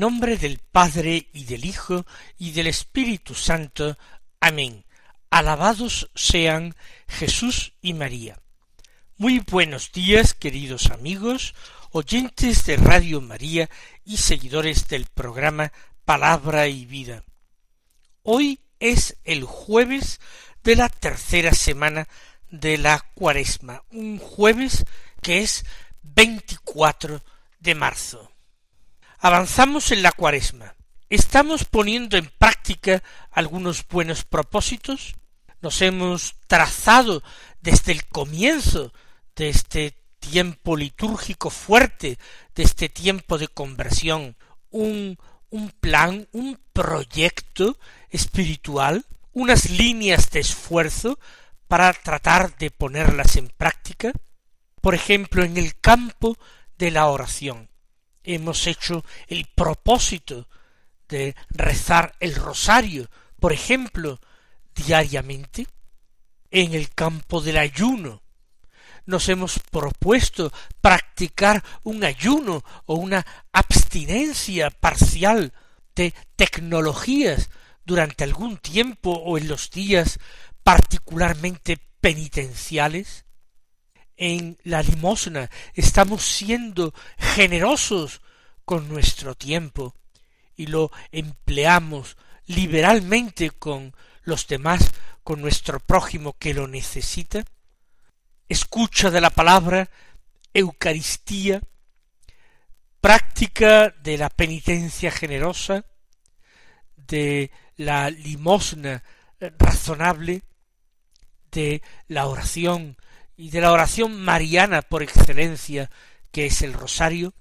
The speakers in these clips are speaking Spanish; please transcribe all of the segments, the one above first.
Nombre del Padre y del Hijo y del Espíritu Santo. Amén. Alabados sean Jesús y María. Muy buenos días, queridos amigos, oyentes de Radio María y seguidores del programa Palabra y Vida. Hoy es el jueves de la tercera semana de la cuaresma, un jueves que es 24 de marzo. Avanzamos en la cuaresma. ¿Estamos poniendo en práctica algunos buenos propósitos? ¿Nos hemos trazado desde el comienzo de este tiempo litúrgico fuerte, de este tiempo de conversión, un, un plan, un proyecto espiritual, unas líneas de esfuerzo para tratar de ponerlas en práctica? Por ejemplo, en el campo de la oración hemos hecho el propósito de rezar el rosario, por ejemplo, diariamente, en el campo del ayuno. Nos hemos propuesto practicar un ayuno o una abstinencia parcial de tecnologías durante algún tiempo o en los días particularmente penitenciales en la limosna, estamos siendo generosos con nuestro tiempo y lo empleamos liberalmente con los demás, con nuestro prójimo que lo necesita. Escucha de la palabra, Eucaristía, práctica de la penitencia generosa, de la limosna razonable, de la oración y de la oración mariana por excelencia, que es el rosario,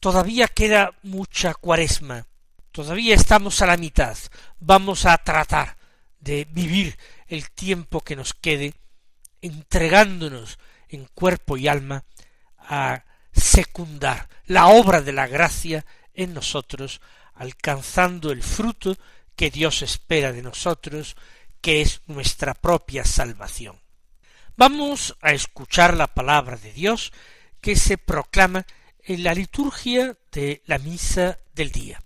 todavía queda mucha cuaresma, todavía estamos a la mitad, vamos a tratar de vivir el tiempo que nos quede entregándonos en cuerpo y alma a secundar la obra de la gracia en nosotros, alcanzando el fruto que Dios espera de nosotros, que es nuestra propia salvación. Vamos a escuchar la palabra de Dios que se proclama en la liturgia de la misa del día.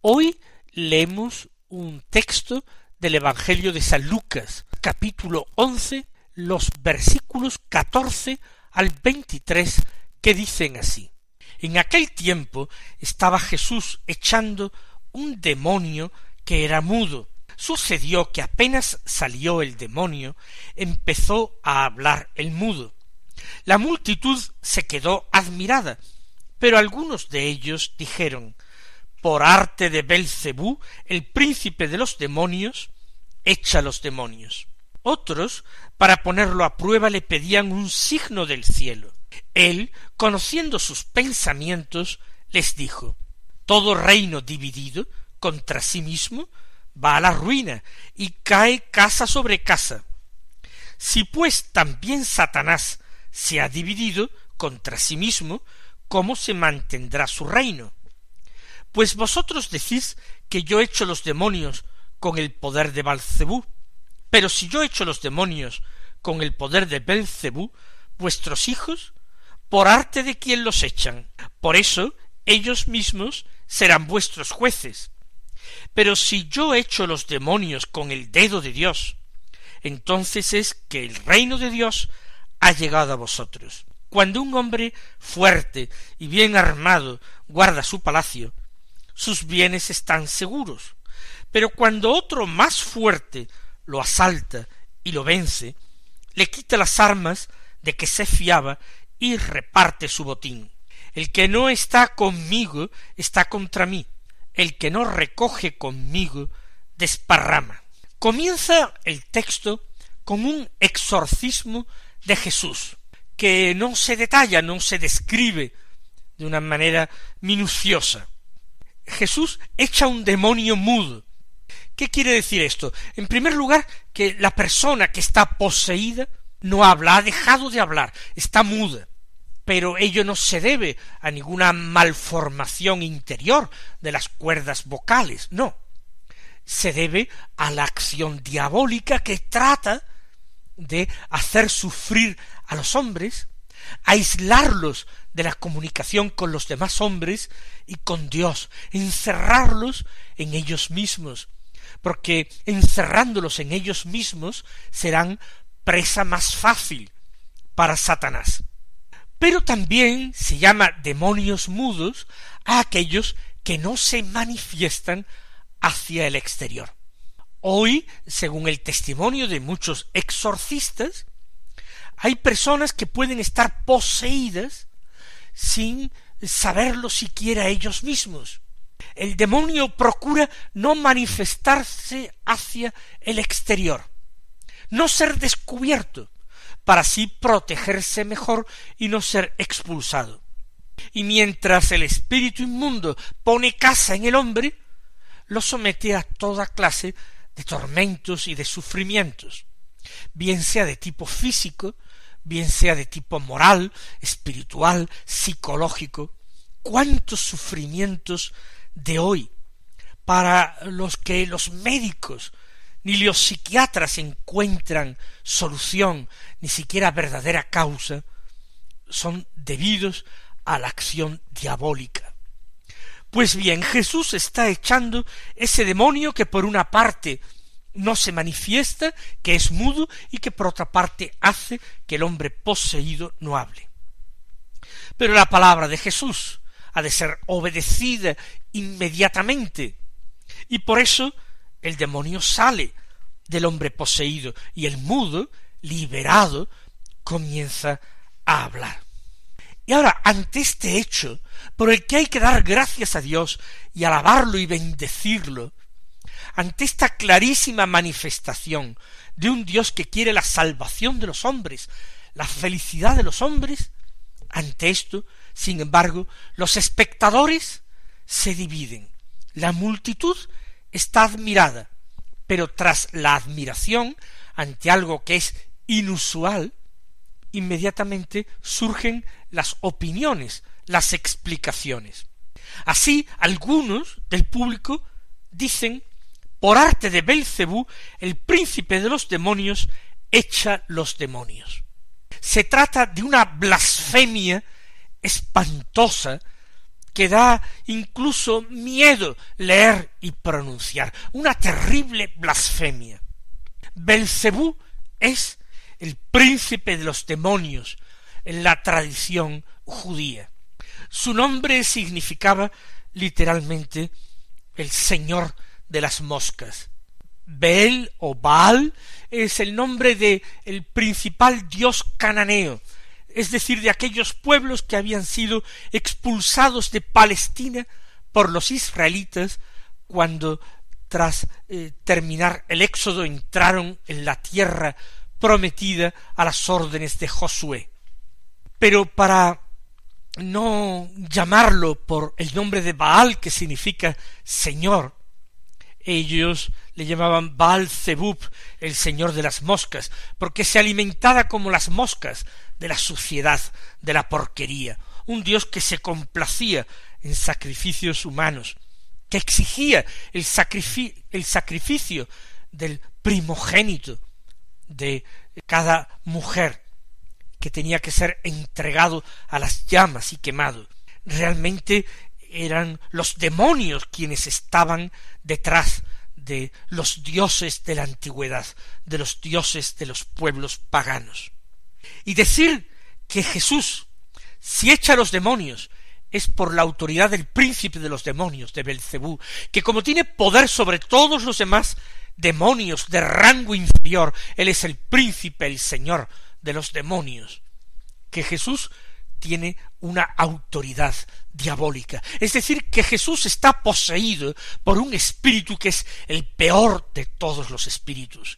Hoy leemos un texto del Evangelio de San Lucas, capítulo once, los versículos catorce al veintitrés, que dicen así. En aquel tiempo estaba Jesús echando un demonio que era mudo, Sucedió que apenas salió el demonio, empezó a hablar el mudo. La multitud se quedó admirada, pero algunos de ellos dijeron por arte de Belcebú, el príncipe de los demonios, echa los demonios. Otros, para ponerlo a prueba, le pedían un signo del cielo. Él, conociendo sus pensamientos, les dijo Todo reino dividido contra sí mismo va a la ruina y cae casa sobre casa. Si pues también Satanás se ha dividido contra sí mismo, ¿cómo se mantendrá su reino? Pues vosotros decís que yo echo los demonios con el poder de Balcebú, pero si yo echo los demonios con el poder de Belcebú, vuestros hijos, por arte de quien los echan. Por eso ellos mismos serán vuestros jueces. Pero si yo echo los demonios con el dedo de Dios, entonces es que el reino de Dios ha llegado a vosotros. Cuando un hombre fuerte y bien armado guarda su palacio, sus bienes están seguros. Pero cuando otro más fuerte lo asalta y lo vence, le quita las armas de que se fiaba y reparte su botín. El que no está conmigo está contra mí, el que no recoge conmigo desparrama. Comienza el texto con un exorcismo de Jesús, que no se detalla, no se describe de una manera minuciosa. Jesús echa un demonio mudo. ¿Qué quiere decir esto? En primer lugar, que la persona que está poseída no habla, ha dejado de hablar, está muda. Pero ello no se debe a ninguna malformación interior de las cuerdas vocales, no. Se debe a la acción diabólica que trata de hacer sufrir a los hombres, aislarlos de la comunicación con los demás hombres y con Dios, encerrarlos en ellos mismos, porque encerrándolos en ellos mismos serán presa más fácil para Satanás. Pero también se llama demonios mudos a aquellos que no se manifiestan hacia el exterior. Hoy, según el testimonio de muchos exorcistas, hay personas que pueden estar poseídas sin saberlo siquiera ellos mismos. El demonio procura no manifestarse hacia el exterior, no ser descubierto, para así protegerse mejor y no ser expulsado. Y mientras el espíritu inmundo pone casa en el hombre, lo somete a toda clase de tormentos y de sufrimientos, bien sea de tipo físico, bien sea de tipo moral, espiritual, psicológico, cuántos sufrimientos de hoy para los que los médicos ni los psiquiatras encuentran solución, ni siquiera verdadera causa, son debidos a la acción diabólica. Pues bien, Jesús está echando ese demonio que por una parte no se manifiesta, que es mudo y que por otra parte hace que el hombre poseído no hable. Pero la palabra de Jesús ha de ser obedecida inmediatamente y por eso el demonio sale del hombre poseído y el mudo, liberado, comienza a hablar. Y ahora, ante este hecho, por el que hay que dar gracias a Dios y alabarlo y bendecirlo, ante esta clarísima manifestación de un Dios que quiere la salvación de los hombres, la felicidad de los hombres, ante esto, sin embargo, los espectadores se dividen. La multitud está admirada, pero tras la admiración ante algo que es inusual, inmediatamente surgen las opiniones, las explicaciones. Así, algunos del público dicen por arte de Belcebú, el príncipe de los demonios echa los demonios. Se trata de una blasfemia espantosa que da incluso miedo leer y pronunciar, una terrible blasfemia. Belcebú es el príncipe de los demonios en la tradición judía. Su nombre significaba literalmente el señor de las moscas. Bel o Baal es el nombre de el principal dios cananeo, es decir, de aquellos pueblos que habían sido expulsados de Palestina por los israelitas cuando tras eh, terminar el éxodo entraron en la tierra prometida a las órdenes de Josué. Pero para no llamarlo por el nombre de Baal, que significa Señor, ellos le llamaban Baal Zebub, el señor de las moscas, porque se alimentaba como las moscas de la suciedad, de la porquería, un dios que se complacía en sacrificios humanos, que exigía el, el sacrificio del primogénito de cada mujer, que tenía que ser entregado a las llamas y quemado. Realmente eran los demonios quienes estaban detrás de los dioses de la antigüedad, de los dioses de los pueblos paganos. Y decir que Jesús, si echa a los demonios, es por la autoridad del príncipe de los demonios, de Belcebú, que como tiene poder sobre todos los demás demonios de rango inferior, él es el príncipe, el señor de los demonios, que Jesús tiene una autoridad diabólica. Es decir, que Jesús está poseído por un espíritu que es el peor de todos los espíritus.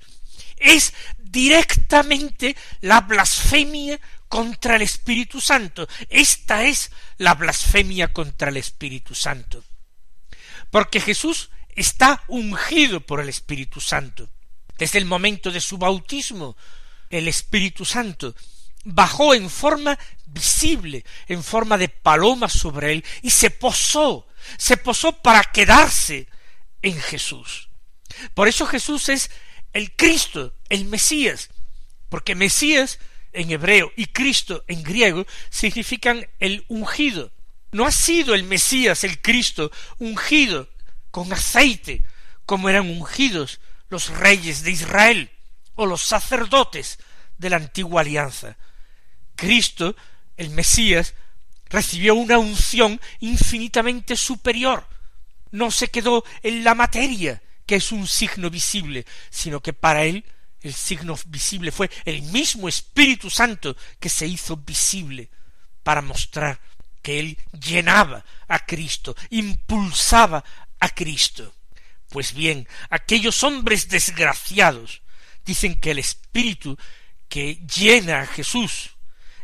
Es directamente la blasfemia contra el Espíritu Santo. Esta es la blasfemia contra el Espíritu Santo. Porque Jesús está ungido por el Espíritu Santo. Desde el momento de su bautismo, el Espíritu Santo bajó en forma visible, en forma de paloma sobre él, y se posó, se posó para quedarse en Jesús. Por eso Jesús es el Cristo, el Mesías, porque Mesías en hebreo y Cristo en griego significan el ungido. No ha sido el Mesías, el Cristo, ungido con aceite, como eran ungidos los reyes de Israel o los sacerdotes de la antigua alianza. Cristo, el Mesías, recibió una unción infinitamente superior. No se quedó en la materia, que es un signo visible, sino que para él el signo visible fue el mismo Espíritu Santo que se hizo visible para mostrar que él llenaba a Cristo, impulsaba a Cristo. Pues bien, aquellos hombres desgraciados dicen que el Espíritu que llena a Jesús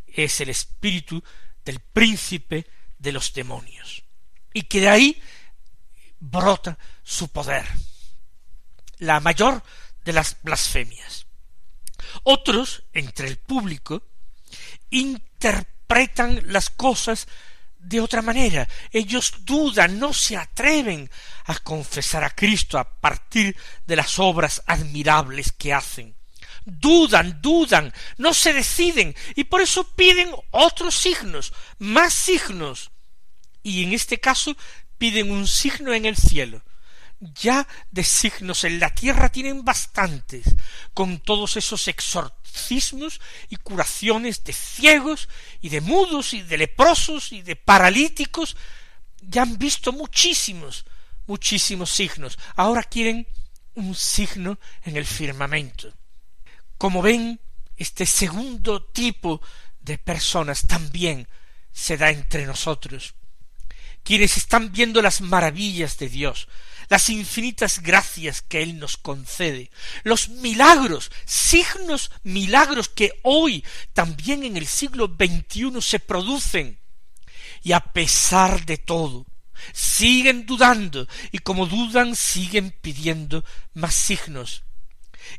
es el Espíritu del príncipe de los demonios, y que de ahí brota su poder la mayor de las blasfemias. Otros, entre el público, interpretan las cosas de otra manera. Ellos dudan, no se atreven a confesar a Cristo a partir de las obras admirables que hacen. Dudan, dudan, no se deciden y por eso piden otros signos, más signos. Y en este caso piden un signo en el cielo, ya de signos en la tierra tienen bastantes, con todos esos exorcismos y curaciones de ciegos y de mudos y de leprosos y de paralíticos, ya han visto muchísimos, muchísimos signos. Ahora quieren un signo en el firmamento. Como ven, este segundo tipo de personas también se da entre nosotros. Quienes están viendo las maravillas de Dios, las infinitas gracias que Él nos concede, los milagros, signos milagros que hoy también en el siglo XXI se producen. Y a pesar de todo, siguen dudando y como dudan siguen pidiendo más signos.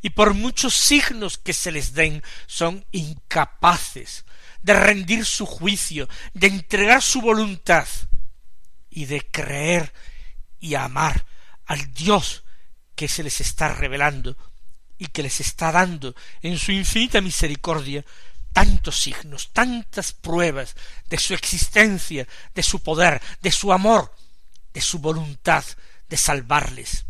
Y por muchos signos que se les den, son incapaces de rendir su juicio, de entregar su voluntad y de creer y amar al Dios que se les está revelando y que les está dando en su infinita misericordia tantos signos, tantas pruebas de su existencia, de su poder, de su amor, de su voluntad de salvarles.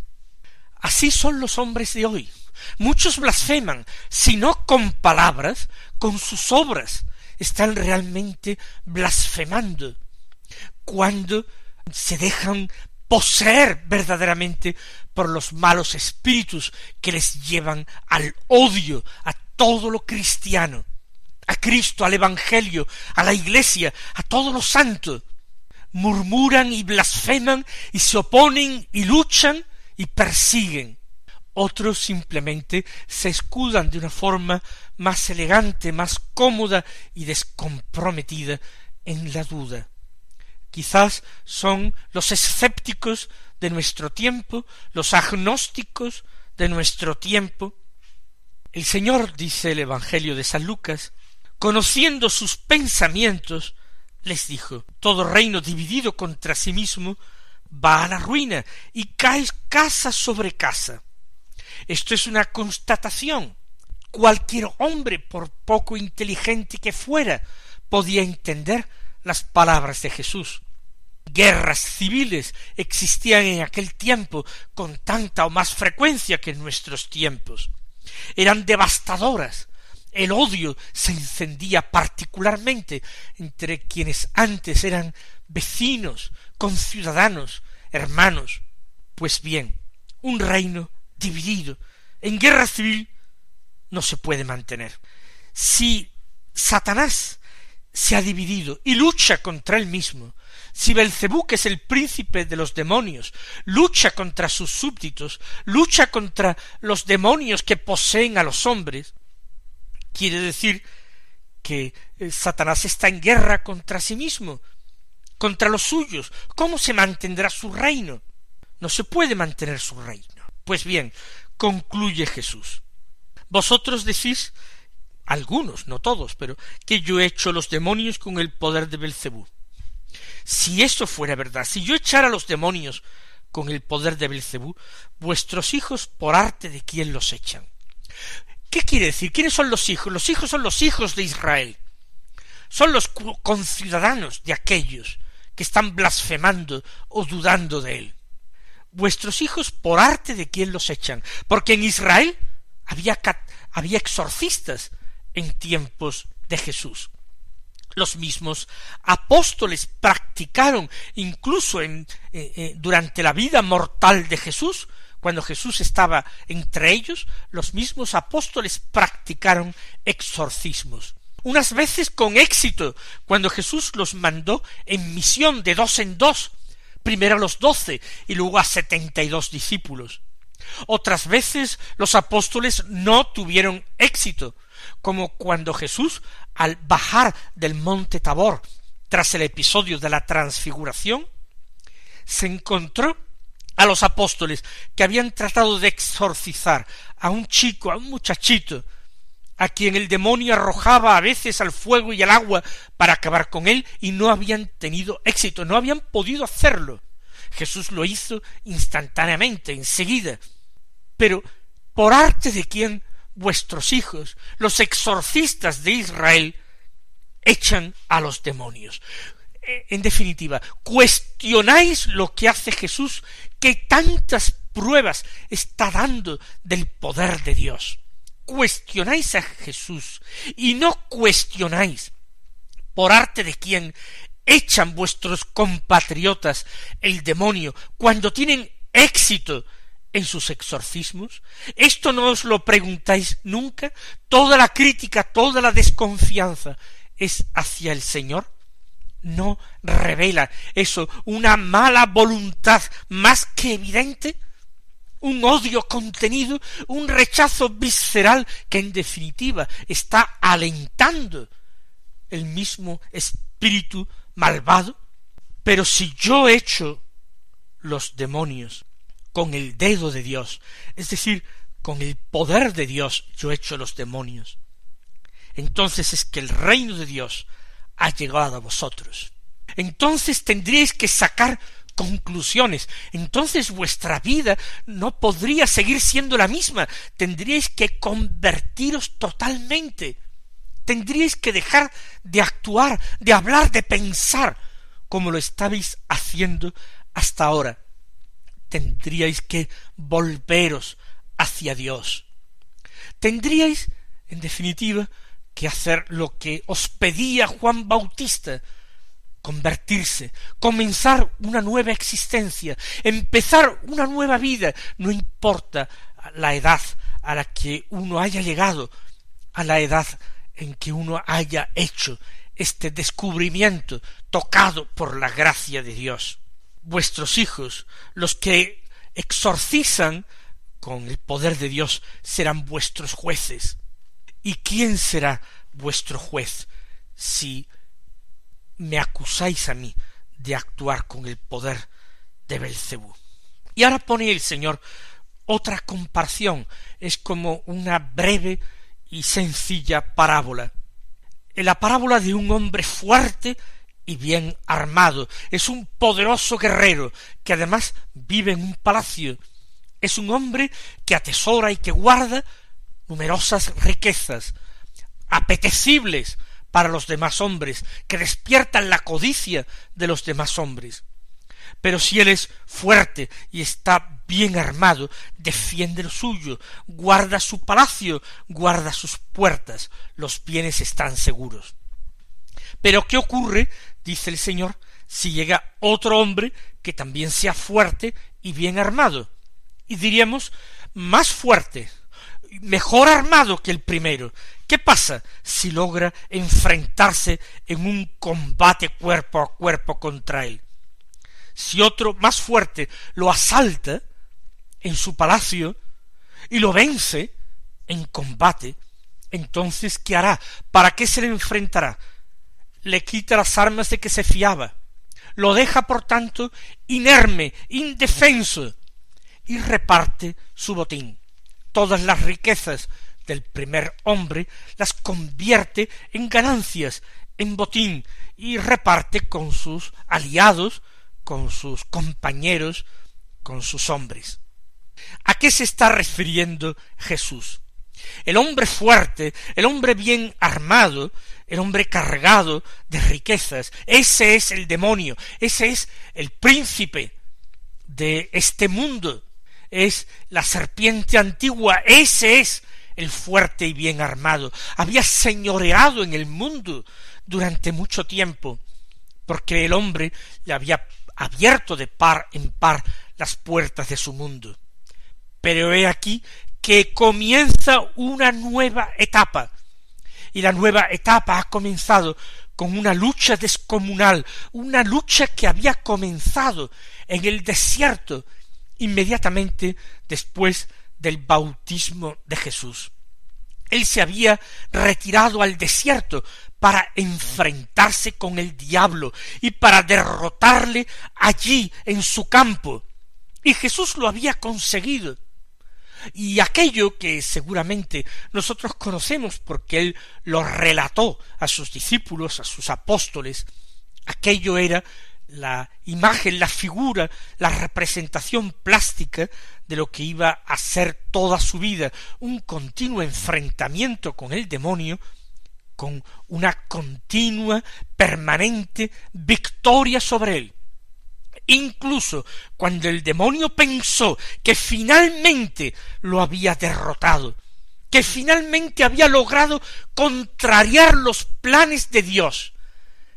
Así son los hombres de hoy. Muchos blasfeman, si no con palabras, con sus obras. Están realmente blasfemando cuando se dejan poseer verdaderamente por los malos espíritus que les llevan al odio a todo lo cristiano, a Cristo, al Evangelio, a la Iglesia, a todos los santos. Murmuran y blasfeman y se oponen y luchan y persiguen. Otros simplemente se escudan de una forma más elegante, más cómoda y descomprometida en la duda quizás son los escépticos de nuestro tiempo, los agnósticos de nuestro tiempo. El Señor, dice el Evangelio de San Lucas, conociendo sus pensamientos, les dijo, todo reino dividido contra sí mismo va a la ruina y cae casa sobre casa. Esto es una constatación. Cualquier hombre, por poco inteligente que fuera, podía entender las palabras de Jesús. Guerras civiles existían en aquel tiempo con tanta o más frecuencia que en nuestros tiempos. Eran devastadoras. El odio se encendía particularmente entre quienes antes eran vecinos, conciudadanos, hermanos. Pues bien, un reino dividido en guerra civil no se puede mantener. Si Satanás se ha dividido y lucha contra él mismo, si Belcebú, que es el príncipe de los demonios, lucha contra sus súbditos, lucha contra los demonios que poseen a los hombres, quiere decir que eh, Satanás está en guerra contra sí mismo, contra los suyos. ¿Cómo se mantendrá su reino? no se puede mantener su reino. Pues bien, concluye Jesús. Vosotros decís, algunos, no todos, pero que yo he hecho los demonios con el poder de Belcebú. Si eso fuera verdad, si yo echara los demonios con el poder de Belcebú, vuestros hijos por arte de quién los echan. ¿Qué quiere decir? ¿Quiénes son los hijos? Los hijos son los hijos de Israel. Son los conciudadanos de aquellos que están blasfemando o dudando de él. Vuestros hijos por arte de quién los echan. Porque en Israel había, había exorcistas en tiempos de Jesús. Los mismos apóstoles practicaron incluso en, eh, eh, durante la vida mortal de Jesús, cuando Jesús estaba entre ellos, los mismos apóstoles practicaron exorcismos. Unas veces con éxito, cuando Jesús los mandó en misión de dos en dos, primero a los doce y luego a setenta y dos discípulos. Otras veces los apóstoles no tuvieron éxito, como cuando Jesús, al bajar del monte Tabor, tras el episodio de la transfiguración, se encontró a los apóstoles que habían tratado de exorcizar a un chico, a un muchachito, a quien el demonio arrojaba a veces al fuego y al agua para acabar con él, y no habían tenido éxito, no habían podido hacerlo. Jesús lo hizo instantáneamente, enseguida. Pero, ¿por arte de quién vuestros hijos, los exorcistas de Israel, echan a los demonios. Eh, en definitiva, cuestionáis lo que hace Jesús, que tantas pruebas está dando del poder de Dios. Cuestionáis a Jesús y no cuestionáis por arte de quién echan vuestros compatriotas el demonio cuando tienen éxito en sus exorcismos? ¿Esto no os lo preguntáis nunca? ¿Toda la crítica, toda la desconfianza es hacia el Señor? ¿No revela eso una mala voluntad más que evidente? un odio contenido, un rechazo visceral que en definitiva está alentando el mismo espíritu malvado. Pero si yo echo los demonios con el dedo de Dios, es decir, con el poder de Dios yo echo los demonios. Entonces es que el reino de Dios ha llegado a vosotros. Entonces tendríais que sacar conclusiones. Entonces vuestra vida no podría seguir siendo la misma. Tendríais que convertiros totalmente. Tendríais que dejar de actuar, de hablar, de pensar, como lo estabais haciendo hasta ahora tendríais que volveros hacia Dios. Tendríais, en definitiva, que hacer lo que os pedía Juan Bautista, convertirse, comenzar una nueva existencia, empezar una nueva vida, no importa la edad a la que uno haya llegado, a la edad en que uno haya hecho este descubrimiento tocado por la gracia de Dios vuestros hijos, los que exorcizan con el poder de Dios, serán vuestros jueces. ¿Y quién será vuestro juez si me acusáis a mí de actuar con el poder de Belcebú? Y ahora pone el Señor otra comparación, es como una breve y sencilla parábola. En la parábola de un hombre fuerte y bien armado, es un poderoso guerrero que además vive en un palacio, es un hombre que atesora y que guarda numerosas riquezas, apetecibles para los demás hombres, que despiertan la codicia de los demás hombres. Pero si él es fuerte y está bien armado, defiende lo suyo, guarda su palacio, guarda sus puertas, los bienes están seguros. Pero ¿qué ocurre dice el Señor, si llega otro hombre que también sea fuerte y bien armado. Y diríamos, más fuerte, mejor armado que el primero. ¿Qué pasa si logra enfrentarse en un combate cuerpo a cuerpo contra él? Si otro más fuerte lo asalta en su palacio y lo vence en combate, entonces ¿qué hará? ¿Para qué se le enfrentará? Le quita las armas de que se fiaba, lo deja por tanto inerme, indefenso, y reparte su botín. Todas las riquezas del primer hombre las convierte en ganancias, en botín, y reparte con sus aliados, con sus compañeros, con sus hombres. ¿A qué se está refiriendo Jesús? El hombre fuerte, el hombre bien armado, el hombre cargado de riquezas, ese es el demonio, ese es el príncipe de este mundo, es la serpiente antigua, ese es el fuerte y bien armado, había señoreado en el mundo durante mucho tiempo, porque el hombre le había abierto de par en par las puertas de su mundo. Pero he aquí que comienza una nueva etapa, y la nueva etapa ha comenzado con una lucha descomunal, una lucha que había comenzado en el desierto inmediatamente después del bautismo de Jesús. Él se había retirado al desierto para enfrentarse con el diablo y para derrotarle allí en su campo. Y Jesús lo había conseguido. Y aquello que seguramente nosotros conocemos porque él lo relató a sus discípulos, a sus apóstoles, aquello era la imagen, la figura, la representación plástica de lo que iba a ser toda su vida, un continuo enfrentamiento con el demonio, con una continua, permanente victoria sobre él. Incluso cuando el demonio pensó que finalmente lo había derrotado, que finalmente había logrado contrariar los planes de Dios,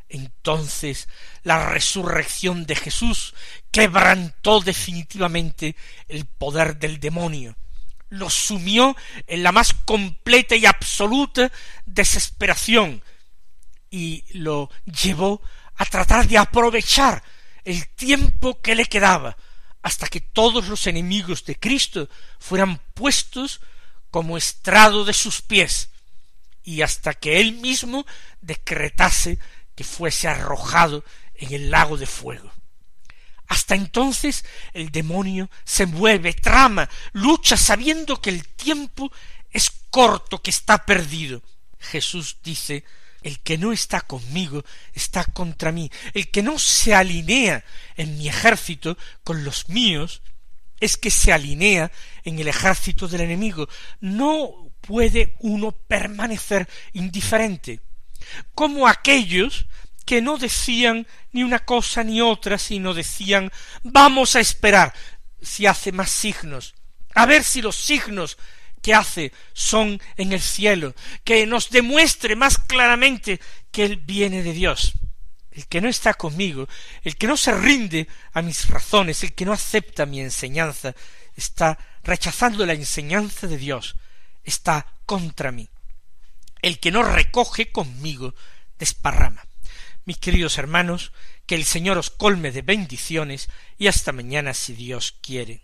entonces la resurrección de Jesús quebrantó definitivamente el poder del demonio, lo sumió en la más completa y absoluta desesperación y lo llevó a tratar de aprovechar el tiempo que le quedaba hasta que todos los enemigos de Cristo fueran puestos como estrado de sus pies y hasta que él mismo decretase que fuese arrojado en el lago de fuego. Hasta entonces el demonio se mueve, trama, lucha sabiendo que el tiempo es corto, que está perdido. Jesús dice el que no está conmigo está contra mí. El que no se alinea en mi ejército con los míos es que se alinea en el ejército del enemigo. No puede uno permanecer indiferente. Como aquellos que no decían ni una cosa ni otra, sino decían vamos a esperar si hace más signos, a ver si los signos hace son en el cielo, que nos demuestre más claramente que Él viene de Dios. El que no está conmigo, el que no se rinde a mis razones, el que no acepta mi enseñanza, está rechazando la enseñanza de Dios, está contra mí. El que no recoge conmigo, desparrama. Mis queridos hermanos, que el Señor os colme de bendiciones y hasta mañana si Dios quiere.